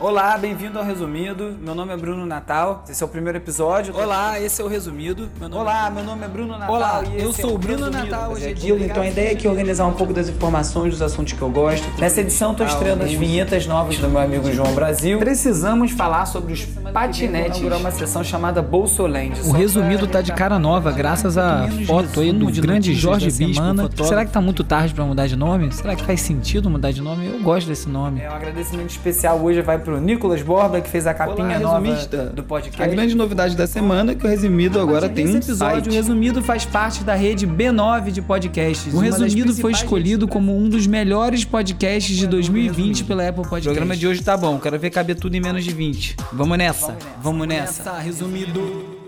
Olá, bem-vindo ao Resumido. Meu nome é Bruno Natal. Esse é o primeiro episódio. Olá, esse é o Resumido. Meu nome... Olá, meu nome é Bruno Natal. Olá, eu sou é o Bruno Resumido. Natal. Hoje é dia. Então a ideia é aqui organizar um pouco das informações dos assuntos que eu gosto. Nessa edição estou estreando as vinhetas novas do meu amigo João Brasil. Precisamos falar sobre os patinetes. uma sessão chamada Bolsoland. O Resumido tá de cara nova, graças à foto aí do grande Jorge Bispo. Será que tá muito tarde para mudar de nome? Será que faz sentido mudar de nome? Eu gosto desse nome. É um agradecimento especial hoje vai pro Nicolas Borba, que fez a capinha Olá, nova do podcast. A grande novidade da semana é que o Resumido agora tem um episódio, site. O Resumido faz parte da rede B9 de podcasts. O Resumido foi escolhido como um dos melhores podcasts de 2020 pela Apple Podcast. O programa de hoje tá bom, quero ver caber tudo em menos de 20. Vamos nessa, vamos nessa. Vamos nessa. Resumido.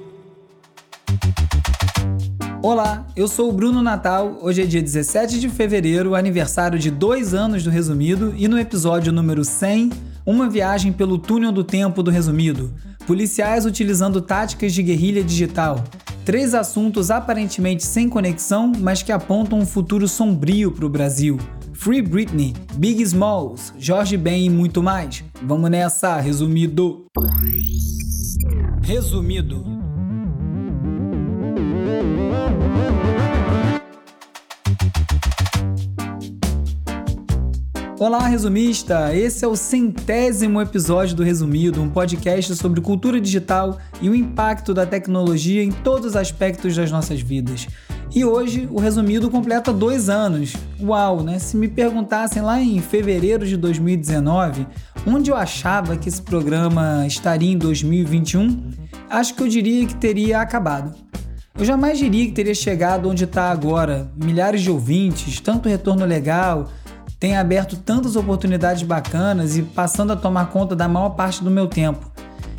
Olá, eu sou o Bruno Natal. Hoje é dia 17 de fevereiro, aniversário de dois anos do Resumido, e no episódio número 100 uma viagem pelo túnel do tempo do resumido. Policiais utilizando táticas de guerrilha digital. Três assuntos aparentemente sem conexão, mas que apontam um futuro sombrio para o Brasil. Free Britney, Big Smalls, Jorge Ben e muito mais. Vamos nessa, resumido. Resumido. Olá, resumista! Esse é o centésimo episódio do Resumido, um podcast sobre cultura digital e o impacto da tecnologia em todos os aspectos das nossas vidas. E hoje o Resumido completa dois anos. Uau, né? Se me perguntassem lá em fevereiro de 2019 onde eu achava que esse programa estaria em 2021, acho que eu diria que teria acabado. Eu jamais diria que teria chegado onde está agora, milhares de ouvintes, tanto retorno legal tem aberto tantas oportunidades bacanas e passando a tomar conta da maior parte do meu tempo.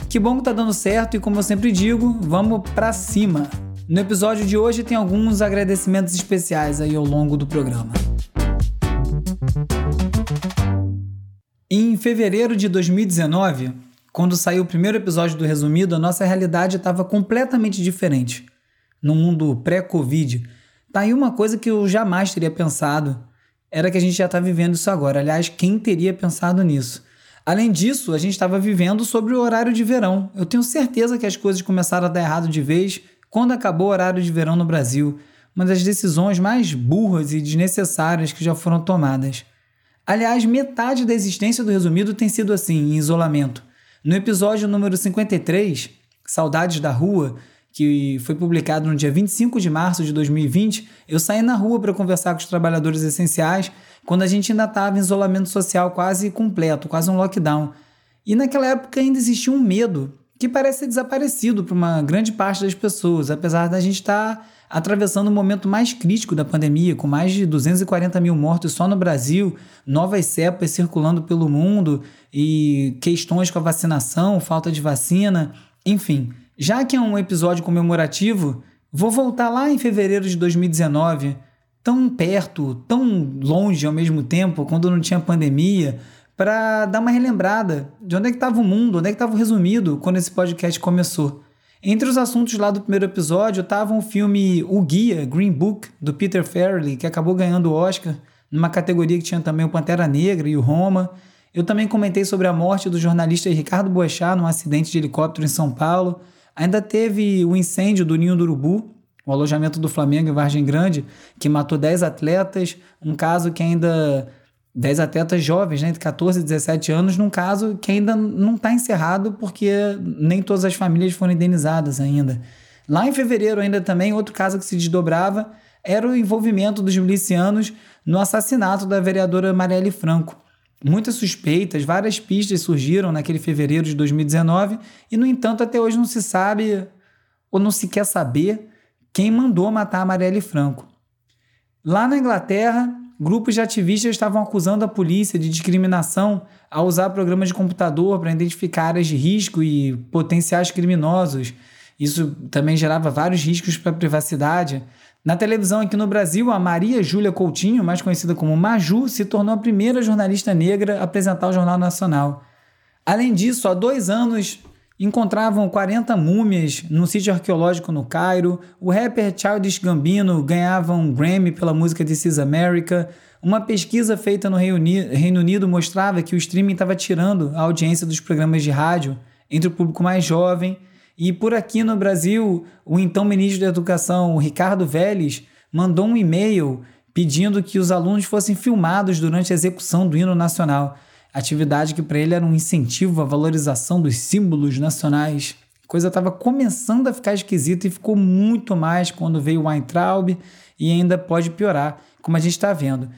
Que bom que tá dando certo e como eu sempre digo, vamos pra cima. No episódio de hoje tem alguns agradecimentos especiais aí ao longo do programa. Em fevereiro de 2019, quando saiu o primeiro episódio do Resumido, a nossa realidade estava completamente diferente. No mundo pré-Covid, tá aí uma coisa que eu jamais teria pensado era que a gente já está vivendo isso agora. Aliás, quem teria pensado nisso? Além disso, a gente estava vivendo sobre o horário de verão. Eu tenho certeza que as coisas começaram a dar errado de vez quando acabou o horário de verão no Brasil, uma das decisões mais burras e desnecessárias que já foram tomadas. Aliás, metade da existência do resumido tem sido assim, em isolamento. No episódio número 53, Saudades da Rua, que foi publicado no dia 25 de março de 2020, eu saí na rua para conversar com os trabalhadores essenciais quando a gente ainda estava em isolamento social quase completo, quase um lockdown. E naquela época ainda existia um medo que parece ter desaparecido para uma grande parte das pessoas, apesar da gente estar tá atravessando o momento mais crítico da pandemia, com mais de 240 mil mortos só no Brasil, novas cepas circulando pelo mundo e questões com a vacinação, falta de vacina, enfim. Já que é um episódio comemorativo, vou voltar lá em fevereiro de 2019, tão perto, tão longe ao mesmo tempo, quando não tinha pandemia, para dar uma relembrada de onde é que estava o mundo, onde é que estava o resumido quando esse podcast começou. Entre os assuntos lá do primeiro episódio estava o filme O Guia, Green Book, do Peter Farrelly, que acabou ganhando o Oscar, numa categoria que tinha também o Pantera Negra e o Roma. Eu também comentei sobre a morte do jornalista Ricardo Boechat num acidente de helicóptero em São Paulo. Ainda teve o incêndio do Ninho do Urubu, o alojamento do Flamengo em Vargem Grande, que matou 10 atletas, um caso que ainda 10 atletas jovens, né, entre 14 e 17 anos, num caso que ainda não está encerrado porque nem todas as famílias foram indenizadas ainda. Lá em fevereiro, ainda também, outro caso que se desdobrava era o envolvimento dos milicianos no assassinato da vereadora Marielle Franco. Muitas suspeitas, várias pistas surgiram naquele fevereiro de 2019 e, no entanto, até hoje não se sabe ou não se quer saber quem mandou matar a Marielle Franco. Lá na Inglaterra, grupos de ativistas estavam acusando a polícia de discriminação ao usar programas de computador para identificar áreas de risco e potenciais criminosos. Isso também gerava vários riscos para a privacidade. Na televisão aqui no Brasil, a Maria Júlia Coutinho, mais conhecida como Maju, se tornou a primeira jornalista negra a apresentar o Jornal Nacional. Além disso, há dois anos encontravam 40 múmias num sítio arqueológico no Cairo, o rapper Childish Gambino ganhava um Grammy pela música This Is America, uma pesquisa feita no Reino Unido mostrava que o streaming estava tirando a audiência dos programas de rádio entre o público mais jovem, e por aqui no Brasil, o então ministro da Educação, Ricardo Vélez, mandou um e-mail pedindo que os alunos fossem filmados durante a execução do hino nacional atividade que para ele era um incentivo à valorização dos símbolos nacionais. A coisa estava começando a ficar esquisita e ficou muito mais quando veio o Weintraub e ainda pode piorar, como a gente está vendo.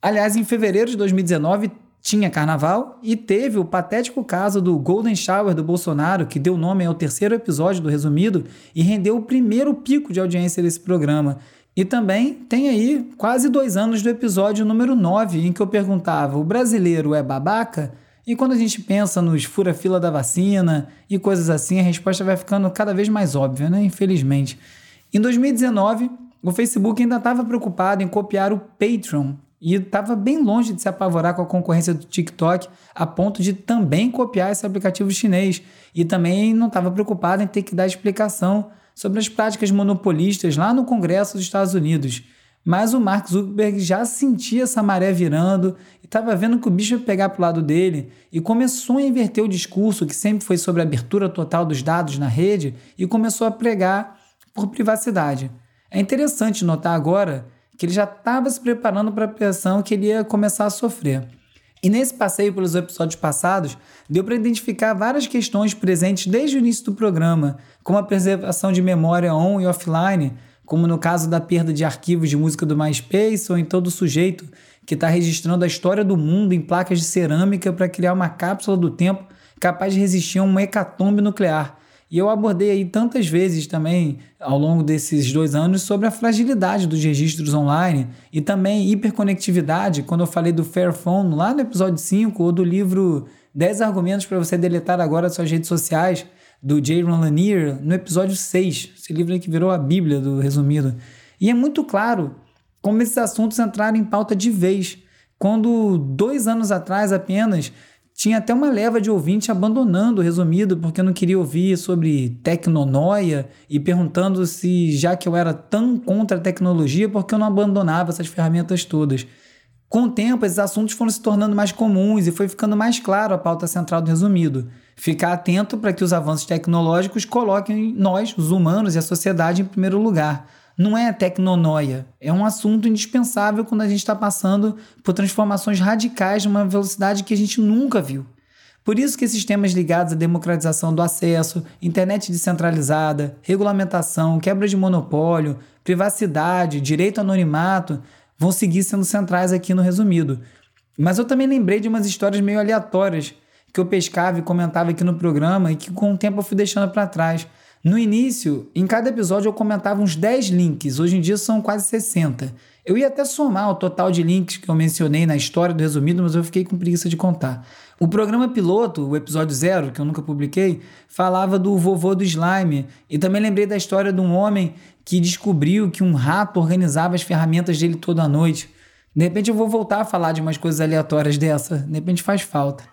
Aliás, em fevereiro de 2019 tinha carnaval e teve o patético caso do Golden Shower do Bolsonaro, que deu nome ao terceiro episódio do Resumido e rendeu o primeiro pico de audiência desse programa. E também tem aí quase dois anos do episódio número 9, em que eu perguntava: o brasileiro é babaca? E quando a gente pensa nos fura-fila da vacina e coisas assim, a resposta vai ficando cada vez mais óbvia, né? Infelizmente. Em 2019, o Facebook ainda estava preocupado em copiar o Patreon e estava bem longe de se apavorar com a concorrência do TikTok, a ponto de também copiar esse aplicativo chinês. E também não estava preocupado em ter que dar explicação sobre as práticas monopolistas lá no Congresso dos Estados Unidos. Mas o Mark Zuckerberg já sentia essa maré virando e estava vendo que o bicho ia pegar para o lado dele e começou a inverter o discurso que sempre foi sobre a abertura total dos dados na rede e começou a pregar por privacidade. É interessante notar agora que ele já estava se preparando para a pressão que ele ia começar a sofrer. E nesse passeio pelos episódios passados, deu para identificar várias questões presentes desde o início do programa, como a preservação de memória on e offline, como no caso da perda de arquivos de música do MySpace, ou então do sujeito que está registrando a história do mundo em placas de cerâmica para criar uma cápsula do tempo capaz de resistir a uma hecatombe nuclear. E eu abordei aí tantas vezes também ao longo desses dois anos sobre a fragilidade dos registros online e também hiperconectividade, quando eu falei do Fairphone lá no episódio 5 ou do livro 10 argumentos para você deletar agora suas redes sociais do Jay Ron Lanier no episódio 6, esse livro aí que virou a bíblia do resumido. E é muito claro como esses assuntos entraram em pauta de vez, quando dois anos atrás apenas tinha até uma leva de ouvinte abandonando o resumido porque não queria ouvir sobre tecnonoia e perguntando se, já que eu era tão contra a tecnologia, por que eu não abandonava essas ferramentas todas. Com o tempo, esses assuntos foram se tornando mais comuns e foi ficando mais claro a pauta central do resumido. Ficar atento para que os avanços tecnológicos coloquem nós, os humanos e a sociedade, em primeiro lugar não é tecnonoia, é um assunto indispensável quando a gente está passando por transformações radicais numa velocidade que a gente nunca viu. Por isso que esses temas ligados à democratização do acesso, internet descentralizada, regulamentação, quebra de monopólio, privacidade, direito ao anonimato vão seguir sendo centrais aqui no resumido. Mas eu também lembrei de umas histórias meio aleatórias que eu pescava e comentava aqui no programa e que com o tempo eu fui deixando para trás. No início, em cada episódio eu comentava uns 10 links, hoje em dia são quase 60. Eu ia até somar o total de links que eu mencionei na história do resumido, mas eu fiquei com preguiça de contar. O programa piloto, o episódio zero, que eu nunca publiquei, falava do vovô do slime. E também lembrei da história de um homem que descobriu que um rato organizava as ferramentas dele toda noite. De repente eu vou voltar a falar de umas coisas aleatórias dessa, de repente faz falta.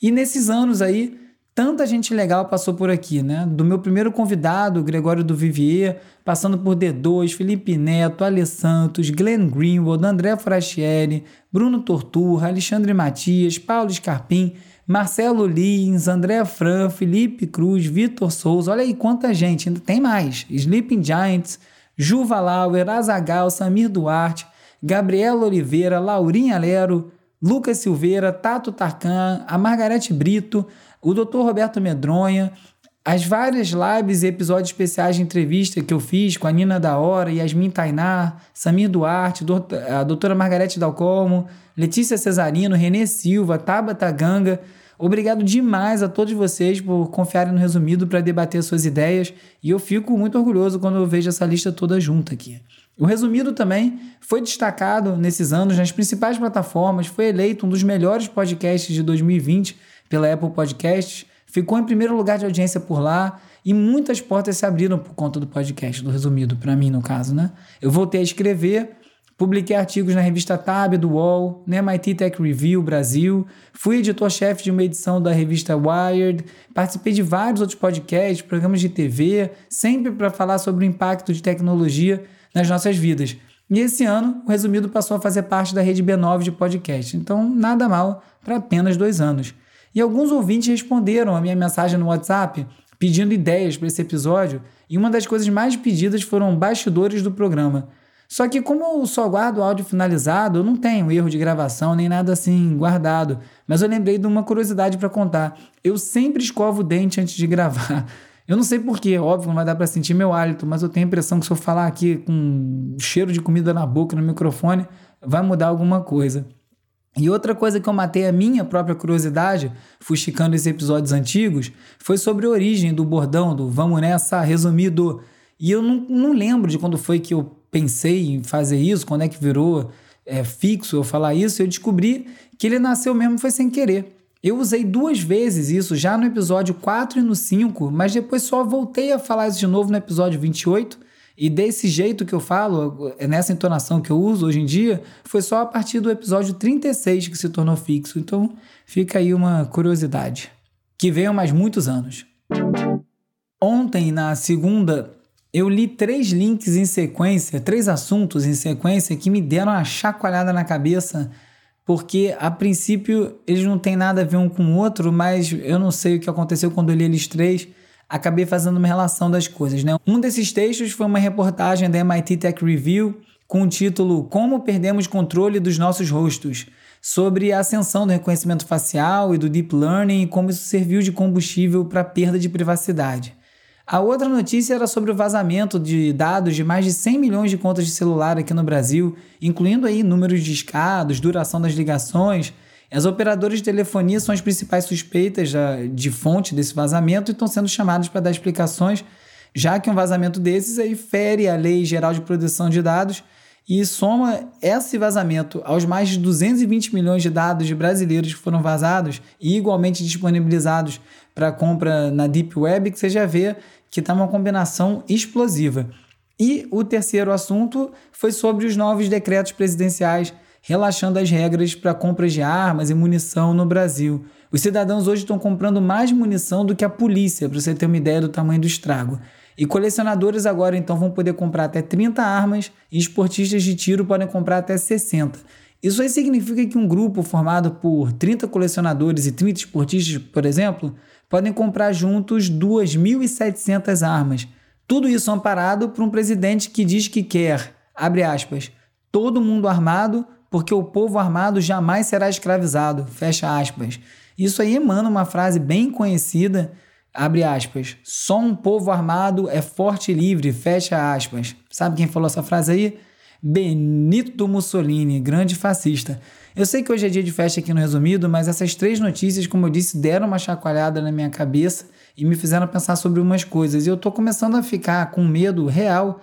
E nesses anos aí, tanta gente legal passou por aqui, né? Do meu primeiro convidado, Gregório do Vivier, passando por D2, Felipe Neto, Ale Santos, Glenn Greenwald, André Forastieri, Bruno Torturra, Alexandre Matias, Paulo Scarpim, Marcelo Lins, André Fran, Felipe Cruz, Vitor Souza, olha aí quanta gente, ainda tem mais. Sleeping Giants, Juva Lauer, Azagal, Samir Duarte, Gabriela Oliveira, Laurinha Lero, Lucas Silveira, Tato Tarkan, a Margarete Brito, o Dr. Roberto Medronha, as várias lives e episódios especiais de entrevista que eu fiz com a Nina da Hora, Yasmin Tainá, Samir Duarte, a doutora Margarete Dalcomo, Letícia Cesarino, Renê Silva, Tabata Ganga. Obrigado demais a todos vocês por confiarem no resumido para debater suas ideias e eu fico muito orgulhoso quando eu vejo essa lista toda junta aqui. O resumido também foi destacado nesses anos nas principais plataformas, foi eleito um dos melhores podcasts de 2020 pela Apple Podcasts, ficou em primeiro lugar de audiência por lá e muitas portas se abriram por conta do podcast, do resumido, para mim no caso, né? Eu voltei a escrever Publiquei artigos na revista Tab do UOL, na MIT Tech Review Brasil, fui editor-chefe de uma edição da revista Wired, participei de vários outros podcasts, programas de TV, sempre para falar sobre o impacto de tecnologia nas nossas vidas. E esse ano, o Resumido passou a fazer parte da rede B9 de podcast, então nada mal para apenas dois anos. E alguns ouvintes responderam a minha mensagem no WhatsApp pedindo ideias para esse episódio, e uma das coisas mais pedidas foram bastidores do programa. Só que como eu só guardo o áudio finalizado, eu não tenho erro de gravação nem nada assim guardado. Mas eu lembrei de uma curiosidade para contar. Eu sempre escovo o dente antes de gravar. Eu não sei porquê, óbvio, não vai dar para sentir meu hálito, mas eu tenho a impressão que se eu falar aqui com cheiro de comida na boca, no microfone, vai mudar alguma coisa. E outra coisa que eu matei a minha própria curiosidade, fuxicando esses episódios antigos, foi sobre a origem do bordão, do vamos nessa, resumido. E eu não, não lembro de quando foi que eu pensei em fazer isso, quando é que virou é, fixo eu falar isso. Eu descobri que ele nasceu mesmo foi sem querer. Eu usei duas vezes isso, já no episódio 4 e no 5, mas depois só voltei a falar isso de novo no episódio 28. E desse jeito que eu falo, é nessa entonação que eu uso hoje em dia, foi só a partir do episódio 36 que se tornou fixo. Então fica aí uma curiosidade. Que veio mais muitos anos. Ontem, na segunda, eu li três links em sequência, três assuntos em sequência que me deram uma chacoalhada na cabeça porque a princípio eles não têm nada a ver um com o outro, mas eu não sei o que aconteceu quando eu li eles três, acabei fazendo uma relação das coisas. Né? Um desses textos foi uma reportagem da MIT Tech Review com o título Como Perdemos Controle dos Nossos Rostos, sobre a ascensão do reconhecimento facial e do deep learning e como isso serviu de combustível para a perda de privacidade. A outra notícia era sobre o vazamento de dados de mais de 100 milhões de contas de celular aqui no Brasil, incluindo aí números de escados, duração das ligações. As operadoras de telefonia são as principais suspeitas de fonte desse vazamento e estão sendo chamadas para dar explicações, já que um vazamento desses aí fere a Lei Geral de Proteção de Dados e soma esse vazamento aos mais de 220 milhões de dados de brasileiros que foram vazados e igualmente disponibilizados para compra na Deep Web, que você já vê que está uma combinação explosiva. E o terceiro assunto foi sobre os novos decretos presidenciais relaxando as regras para compras de armas e munição no Brasil. Os cidadãos hoje estão comprando mais munição do que a polícia, para você ter uma ideia do tamanho do estrago. E colecionadores agora então vão poder comprar até 30 armas e esportistas de tiro podem comprar até 60. Isso aí significa que um grupo formado por 30 colecionadores e 30 esportistas, por exemplo, podem comprar juntos 2.700 armas. Tudo isso amparado por um presidente que diz que quer, abre aspas, todo mundo armado, porque o povo armado jamais será escravizado, fecha aspas. Isso aí emana uma frase bem conhecida, abre aspas, só um povo armado é forte e livre, fecha aspas. Sabe quem falou essa frase aí? Benito Mussolini, grande fascista. Eu sei que hoje é dia de festa aqui no resumido, mas essas três notícias, como eu disse, deram uma chacoalhada na minha cabeça e me fizeram pensar sobre umas coisas. E eu estou começando a ficar com medo real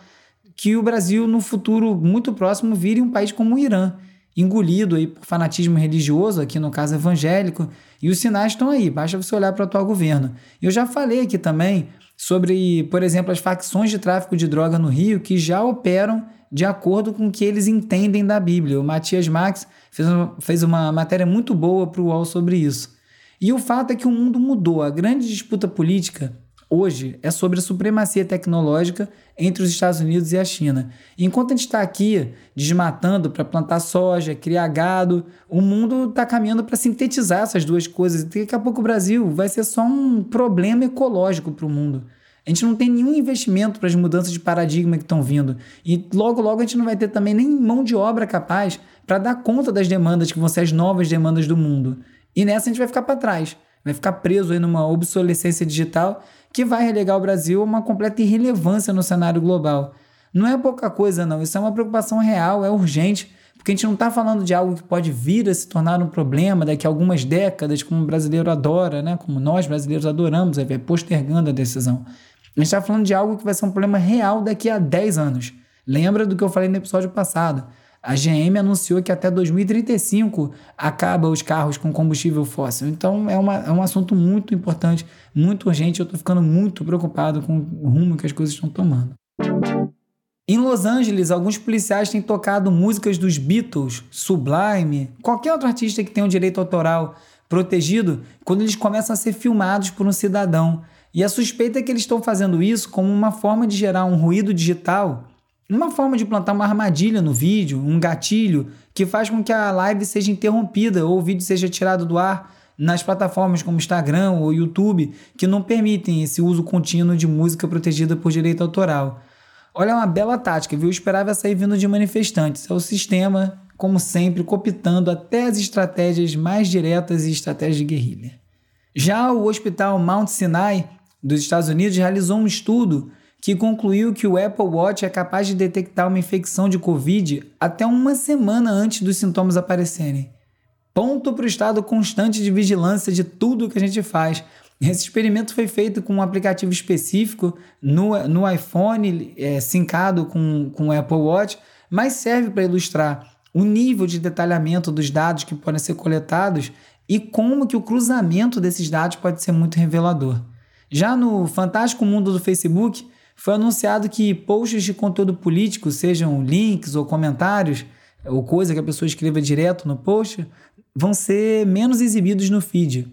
que o Brasil, no futuro muito próximo, vire um país como o Irã, engolido aí por fanatismo religioso, aqui no caso evangélico, e os sinais estão aí, basta você olhar para o atual governo. Eu já falei aqui também sobre, por exemplo, as facções de tráfico de droga no Rio que já operam de acordo com o que eles entendem da Bíblia. O Matias Max fez uma, fez uma matéria muito boa para o UOL sobre isso. E o fato é que o mundo mudou. A grande disputa política hoje é sobre a supremacia tecnológica entre os Estados Unidos e a China. enquanto a gente está aqui desmatando para plantar soja, criar gado, o mundo está caminhando para sintetizar essas duas coisas. Daqui a pouco o Brasil vai ser só um problema ecológico para o mundo. A gente não tem nenhum investimento para as mudanças de paradigma que estão vindo. E logo, logo a gente não vai ter também nem mão de obra capaz para dar conta das demandas que vão ser as novas demandas do mundo. E nessa a gente vai ficar para trás. Vai ficar preso aí numa obsolescência digital que vai relegar o Brasil a uma completa irrelevância no cenário global. Não é pouca coisa, não. Isso é uma preocupação real, é urgente, porque a gente não está falando de algo que pode vir a se tornar um problema daqui a algumas décadas, como o brasileiro adora, né? como nós brasileiros adoramos, vai postergando a decisão. A gente está falando de algo que vai ser um problema real daqui a 10 anos. Lembra do que eu falei no episódio passado? A GM anunciou que até 2035 acaba os carros com combustível fóssil. Então é, uma, é um assunto muito importante, muito urgente. Eu estou ficando muito preocupado com o rumo que as coisas estão tomando. Em Los Angeles, alguns policiais têm tocado músicas dos Beatles, Sublime, qualquer outro artista que tenha um direito autoral protegido, quando eles começam a ser filmados por um cidadão. E a suspeita é que eles estão fazendo isso como uma forma de gerar um ruído digital, uma forma de plantar uma armadilha no vídeo, um gatilho, que faz com que a live seja interrompida ou o vídeo seja tirado do ar nas plataformas como Instagram ou YouTube, que não permitem esse uso contínuo de música protegida por direito autoral. Olha, é uma bela tática, viu? Eu esperava aí vindo de manifestantes. É o sistema, como sempre, copitando até as estratégias mais diretas e estratégias de guerrilha. Já o Hospital Mount Sinai dos Estados Unidos realizou um estudo que concluiu que o Apple Watch é capaz de detectar uma infecção de Covid até uma semana antes dos sintomas aparecerem. Ponto para o estado constante de vigilância de tudo que a gente faz. Esse experimento foi feito com um aplicativo específico no, no iPhone, é, sincado com, com o Apple Watch, mas serve para ilustrar o nível de detalhamento dos dados que podem ser coletados e como que o cruzamento desses dados pode ser muito revelador. Já no fantástico mundo do Facebook, foi anunciado que posts de conteúdo político, sejam links ou comentários, ou coisa que a pessoa escreva direto no post, vão ser menos exibidos no feed.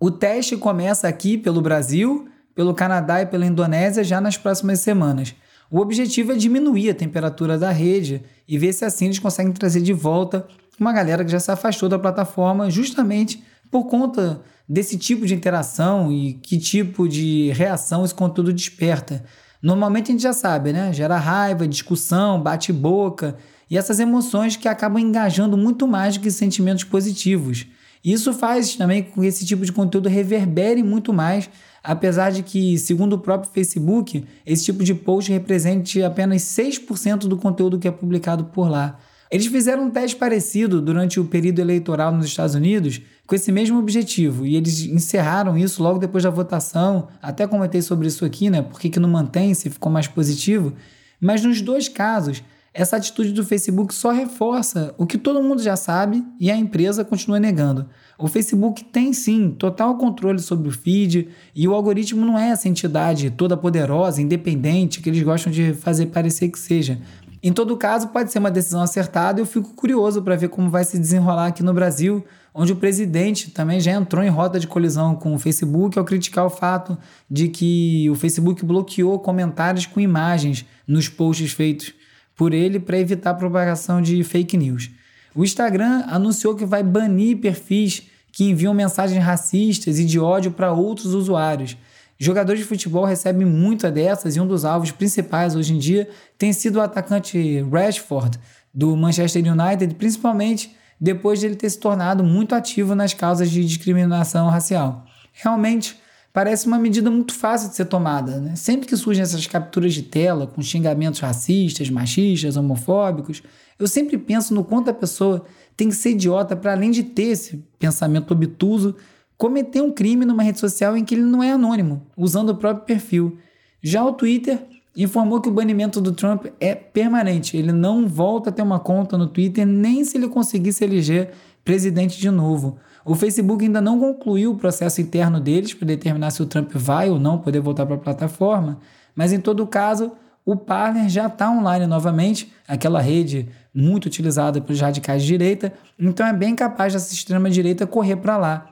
O teste começa aqui pelo Brasil, pelo Canadá e pela Indonésia já nas próximas semanas. O objetivo é diminuir a temperatura da rede e ver se assim eles conseguem trazer de volta uma galera que já se afastou da plataforma justamente por conta desse tipo de interação e que tipo de reação esse conteúdo desperta. Normalmente a gente já sabe, né? Gera raiva, discussão, bate-boca e essas emoções que acabam engajando muito mais do que sentimentos positivos. Isso faz também com que esse tipo de conteúdo reverbere muito mais, apesar de que, segundo o próprio Facebook, esse tipo de post represente apenas 6% do conteúdo que é publicado por lá. Eles fizeram um teste parecido durante o período eleitoral nos Estados Unidos com esse mesmo objetivo e eles encerraram isso logo depois da votação. Até comentei sobre isso aqui, né? Por que, que não mantém se ficou mais positivo? Mas nos dois casos, essa atitude do Facebook só reforça o que todo mundo já sabe e a empresa continua negando. O Facebook tem sim total controle sobre o feed e o algoritmo não é essa entidade toda poderosa, independente que eles gostam de fazer parecer que seja. Em todo caso, pode ser uma decisão acertada e eu fico curioso para ver como vai se desenrolar aqui no Brasil, onde o presidente também já entrou em rota de colisão com o Facebook ao criticar o fato de que o Facebook bloqueou comentários com imagens nos posts feitos por ele para evitar a propagação de fake news. O Instagram anunciou que vai banir perfis que enviam mensagens racistas e de ódio para outros usuários. Jogadores de futebol recebem muita dessas e um dos alvos principais hoje em dia tem sido o atacante Rashford do Manchester United, principalmente depois de ele ter se tornado muito ativo nas causas de discriminação racial. Realmente parece uma medida muito fácil de ser tomada. Né? Sempre que surgem essas capturas de tela com xingamentos racistas, machistas, homofóbicos, eu sempre penso no quanto a pessoa tem que ser idiota para além de ter esse pensamento obtuso cometer um crime numa rede social em que ele não é anônimo, usando o próprio perfil. Já o Twitter informou que o banimento do Trump é permanente. Ele não volta a ter uma conta no Twitter nem se ele conseguir se eleger presidente de novo. O Facebook ainda não concluiu o processo interno deles para determinar se o Trump vai ou não poder voltar para a plataforma, mas em todo caso, o Parler já está online novamente, aquela rede muito utilizada pelos radicais de direita, então é bem capaz dessa extrema-direita correr para lá.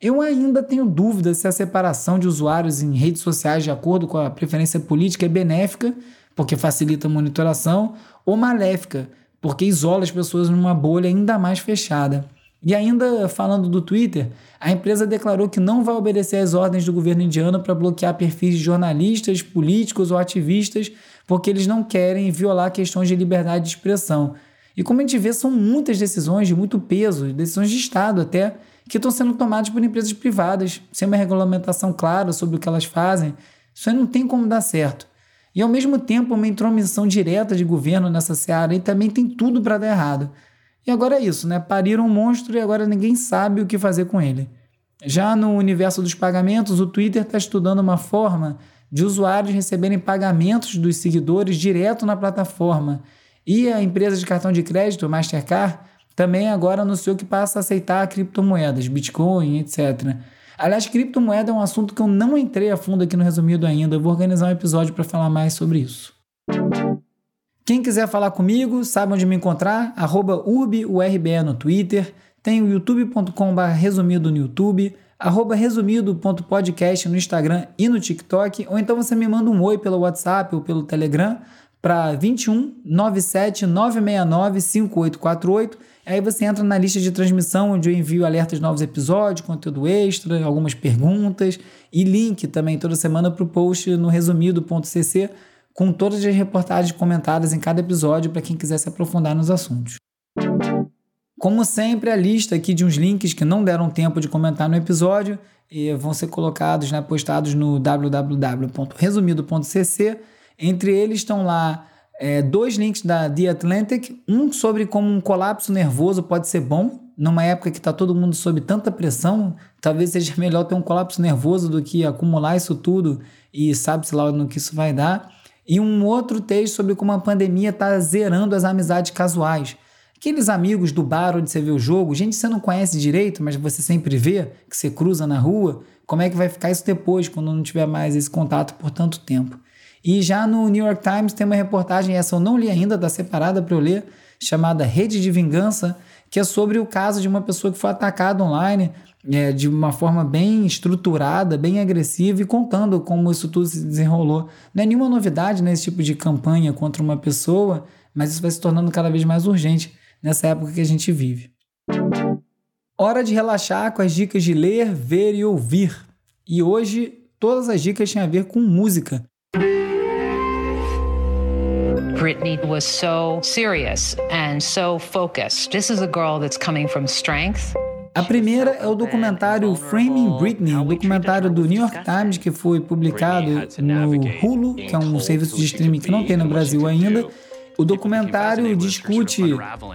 Eu ainda tenho dúvidas se a separação de usuários em redes sociais de acordo com a preferência política é benéfica, porque facilita a monitoração, ou maléfica, porque isola as pessoas numa bolha ainda mais fechada. E ainda falando do Twitter, a empresa declarou que não vai obedecer às ordens do governo indiano para bloquear perfis de jornalistas, políticos ou ativistas, porque eles não querem violar questões de liberdade de expressão. E como a gente vê, são muitas decisões de muito peso, decisões de Estado até, que estão sendo tomadas por empresas privadas, sem uma regulamentação clara sobre o que elas fazem. Isso aí não tem como dar certo. E ao mesmo tempo, uma intromissão direta de governo nessa seara aí também tem tudo para dar errado. E agora é isso, né? Pariram um monstro e agora ninguém sabe o que fazer com ele. Já no universo dos pagamentos, o Twitter está estudando uma forma de usuários receberem pagamentos dos seguidores direto na plataforma. E a empresa de cartão de crédito, Mastercard, também agora anunciou que passa a aceitar criptomoedas, Bitcoin, etc. Aliás, criptomoeda é um assunto que eu não entrei a fundo aqui no resumido ainda. Eu vou organizar um episódio para falar mais sobre isso. Quem quiser falar comigo, sabe onde me encontrar, arroba no Twitter, tem o youtube.com.br resumido no YouTube, arroba resumido.podcast no Instagram e no TikTok, ou então você me manda um oi pelo WhatsApp ou pelo Telegram para 21 97 969 5848. Aí você entra na lista de transmissão onde eu envio alertas de novos episódios, conteúdo extra, algumas perguntas e link também toda semana para o post no resumido.cc com todas as reportagens comentadas em cada episódio para quem quiser se aprofundar nos assuntos. Como sempre, a lista aqui de uns links que não deram tempo de comentar no episódio e vão ser colocados, né, postados no www.resumido.cc. Entre eles estão lá é, dois links da The Atlantic, um sobre como um colapso nervoso pode ser bom, numa época que está todo mundo sob tanta pressão, talvez seja melhor ter um colapso nervoso do que acumular isso tudo e sabe-se lá no que isso vai dar e um outro texto sobre como a pandemia está zerando as amizades casuais. Aqueles amigos do bar onde você vê o jogo, gente que você não conhece direito, mas você sempre vê, que você cruza na rua, como é que vai ficar isso depois, quando não tiver mais esse contato por tanto tempo? E já no New York Times tem uma reportagem, essa eu não li ainda, está separada para eu ler, chamada Rede de Vingança, que é sobre o caso de uma pessoa que foi atacada online é, de uma forma bem estruturada, bem agressiva e contando como isso tudo se desenrolou. Não é nenhuma novidade nesse tipo de campanha contra uma pessoa, mas isso vai se tornando cada vez mais urgente nessa época que a gente vive. Hora de relaxar com as dicas de ler, ver e ouvir. E hoje todas as dicas têm a ver com música. Britney was so serious and so focused. This is a girl that's coming from strength a primeira é o documentário Framing Britney, um documentário do New York Times que foi publicado no Hulu, que é um serviço de streaming que não tem no Brasil ainda. O documentário discute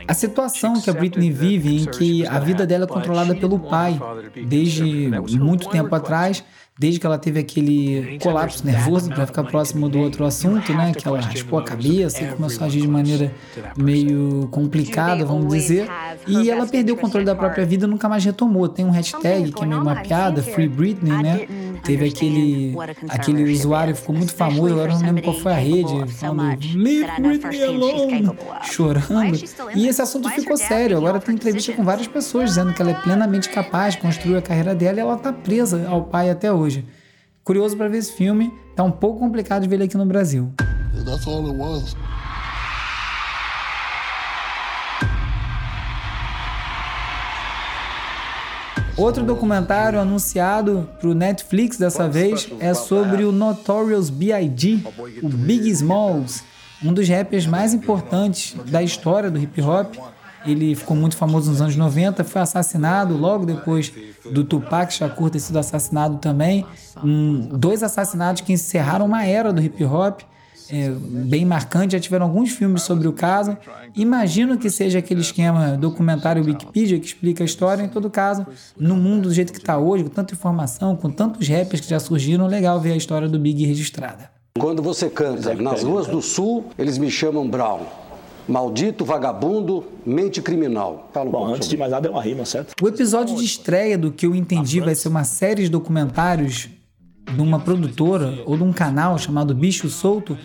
a situação que a Britney vive, em que a vida dela é controlada pelo pai desde muito tempo atrás desde que ela teve aquele colapso nervoso, para ficar próximo do outro assunto, né? Que ela raspou a cabeça e começou a agir de maneira meio complicada, vamos dizer. E ela perdeu o controle da própria vida e nunca mais retomou. Tem um hashtag que é meio uma piada, Free Britney, né? Teve aquele, aquele usuário que ficou muito famoso, agora não lembro qual foi a rede, falando Leave Britney alone, chorando. E esse assunto ficou sério. Agora tem entrevista com várias pessoas dizendo que ela é plenamente capaz de construir a carreira dela e ela tá presa ao pai até hoje. Curioso para ver esse filme, tá um pouco complicado de ver ele aqui no Brasil. Outro documentário anunciado para o Netflix dessa vez é sobre o Notorious B.I.G., o Big Smalls, um dos rappers mais importantes da história do hip hop ele ficou muito famoso nos anos 90, foi assassinado logo depois do Tupac Shakur ter sido assassinado também. Um, dois assassinatos que encerraram uma era do hip hop. É, bem marcante, já tiveram alguns filmes sobre o caso. Imagino que seja aquele esquema documentário Wikipedia que explica a história. Em todo caso, no mundo do jeito que está hoje, com tanta informação, com tantos rappers que já surgiram, legal ver a história do Big registrada. Quando você canta nas ruas do Sul, eles me chamam Brown. Maldito, vagabundo, mente criminal. Fala um Bom, antes de mais nada é uma rima, certo? O episódio de estreia do que eu entendi vai ser uma série de documentários de uma produtora ou de um canal chamado Bicho Solto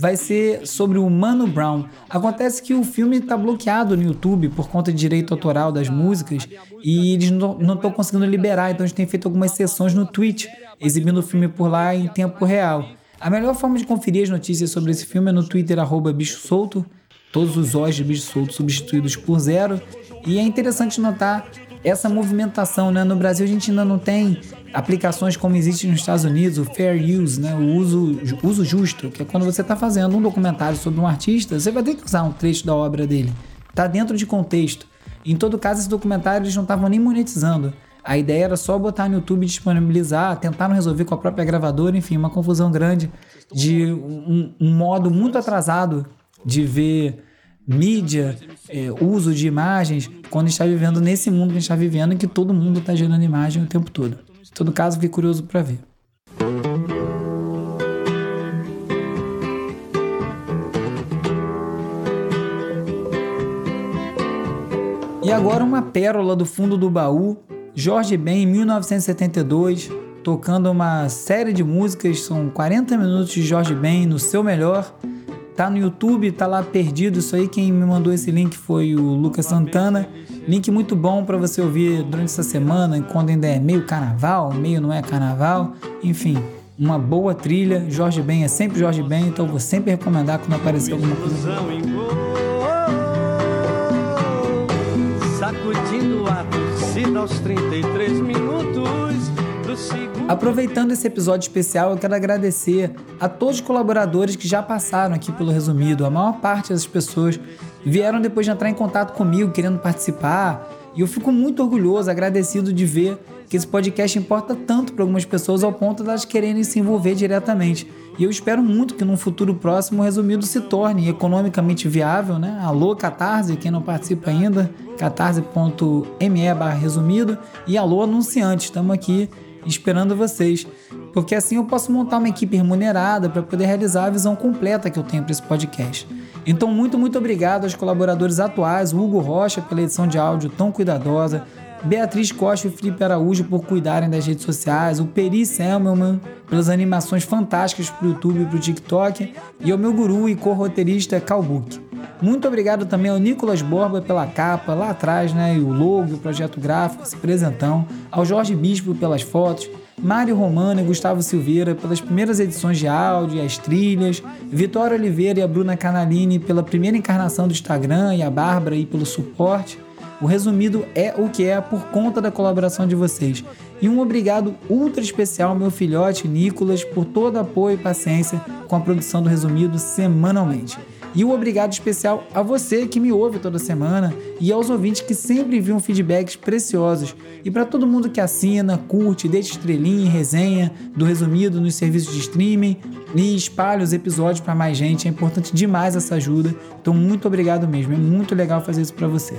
vai ser sobre o Mano Brown. Acontece que o filme está bloqueado no YouTube por conta de direito autoral das músicas e eles não estão conseguindo liberar, então a gente tem feito algumas sessões no Twitch, exibindo o filme por lá em tempo real. A melhor forma de conferir as notícias sobre esse filme é no Twitter, arroba Bicho Solto todos os Os de bicho solto substituídos por zero. E é interessante notar essa movimentação, né? No Brasil a gente ainda não tem aplicações como existe nos Estados Unidos, o fair use, né? O uso, uso justo, que é quando você está fazendo um documentário sobre um artista, você vai ter que usar um trecho da obra dele. Tá dentro de contexto. Em todo caso, esse documentário eles não estavam nem monetizando. A ideia era só botar no YouTube, disponibilizar, tentaram resolver com a própria gravadora, enfim, uma confusão grande de um, um modo muito atrasado de ver mídia, é, uso de imagens, quando a gente está vivendo nesse mundo que a gente está vivendo, em que todo mundo está gerando imagem o tempo todo. Em todo caso, fiquei curioso para ver. E agora uma pérola do fundo do baú, Jorge Ben, em 1972, tocando uma série de músicas, são 40 minutos de Jorge Ben no seu melhor, Tá no YouTube, tá lá perdido. Isso aí, quem me mandou esse link foi o Lucas Santana. Link muito bom para você ouvir durante essa semana, quando ainda é meio carnaval, meio não é carnaval. Enfim, uma boa trilha. Jorge Ben é sempre Jorge Ben, então vou sempre recomendar quando aparecer alguma coisa. Sacudindo a torcida aos 33 minutos do segundo. Aproveitando esse episódio especial, eu quero agradecer a todos os colaboradores que já passaram aqui pelo resumido. A maior parte das pessoas vieram depois de entrar em contato comigo, querendo participar. E eu fico muito orgulhoso, agradecido de ver que esse podcast importa tanto para algumas pessoas ao ponto de elas quererem se envolver diretamente. E eu espero muito que num futuro próximo o resumido se torne economicamente viável, né? Alô Catarse, quem não participa ainda, catarse.me resumido e alô anunciante, estamos aqui esperando vocês, porque assim eu posso montar uma equipe remunerada para poder realizar a visão completa que eu tenho para esse podcast. Então, muito, muito obrigado aos colaboradores atuais, Hugo Rocha pela edição de áudio tão cuidadosa, Beatriz Costa e Felipe Araújo por cuidarem das redes sociais, o Peri Selmelman pelas animações fantásticas para o YouTube e para o TikTok, e ao meu guru e co-roteirista Calbook. Muito obrigado também ao Nicolas Borba pela capa lá atrás, né? E o logo, o projeto gráfico, esse presentão. Ao Jorge Bispo pelas fotos. Mário Romano e Gustavo Silveira pelas primeiras edições de áudio e as trilhas. Vitória Oliveira e a Bruna Canalini pela primeira encarnação do Instagram e a Bárbara aí pelo suporte. O resumido é o que é por conta da colaboração de vocês. E um obrigado ultra especial meu filhote Nicolas por todo apoio e paciência com a produção do resumido semanalmente. E um obrigado especial a você que me ouve toda semana e aos ouvintes que sempre enviam feedbacks preciosos. E para todo mundo que assina, curte, deixa estrelinha e resenha do resumido nos serviços de streaming e espalha os episódios para mais gente. É importante demais essa ajuda. Então, muito obrigado mesmo. É muito legal fazer isso para você.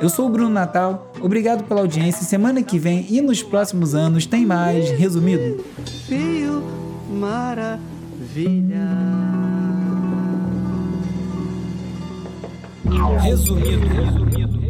Eu sou o Bruno Natal, obrigado pela audiência. Semana que vem e nos próximos anos tem mais resumido. Fio maravilha. Resumido, resumido.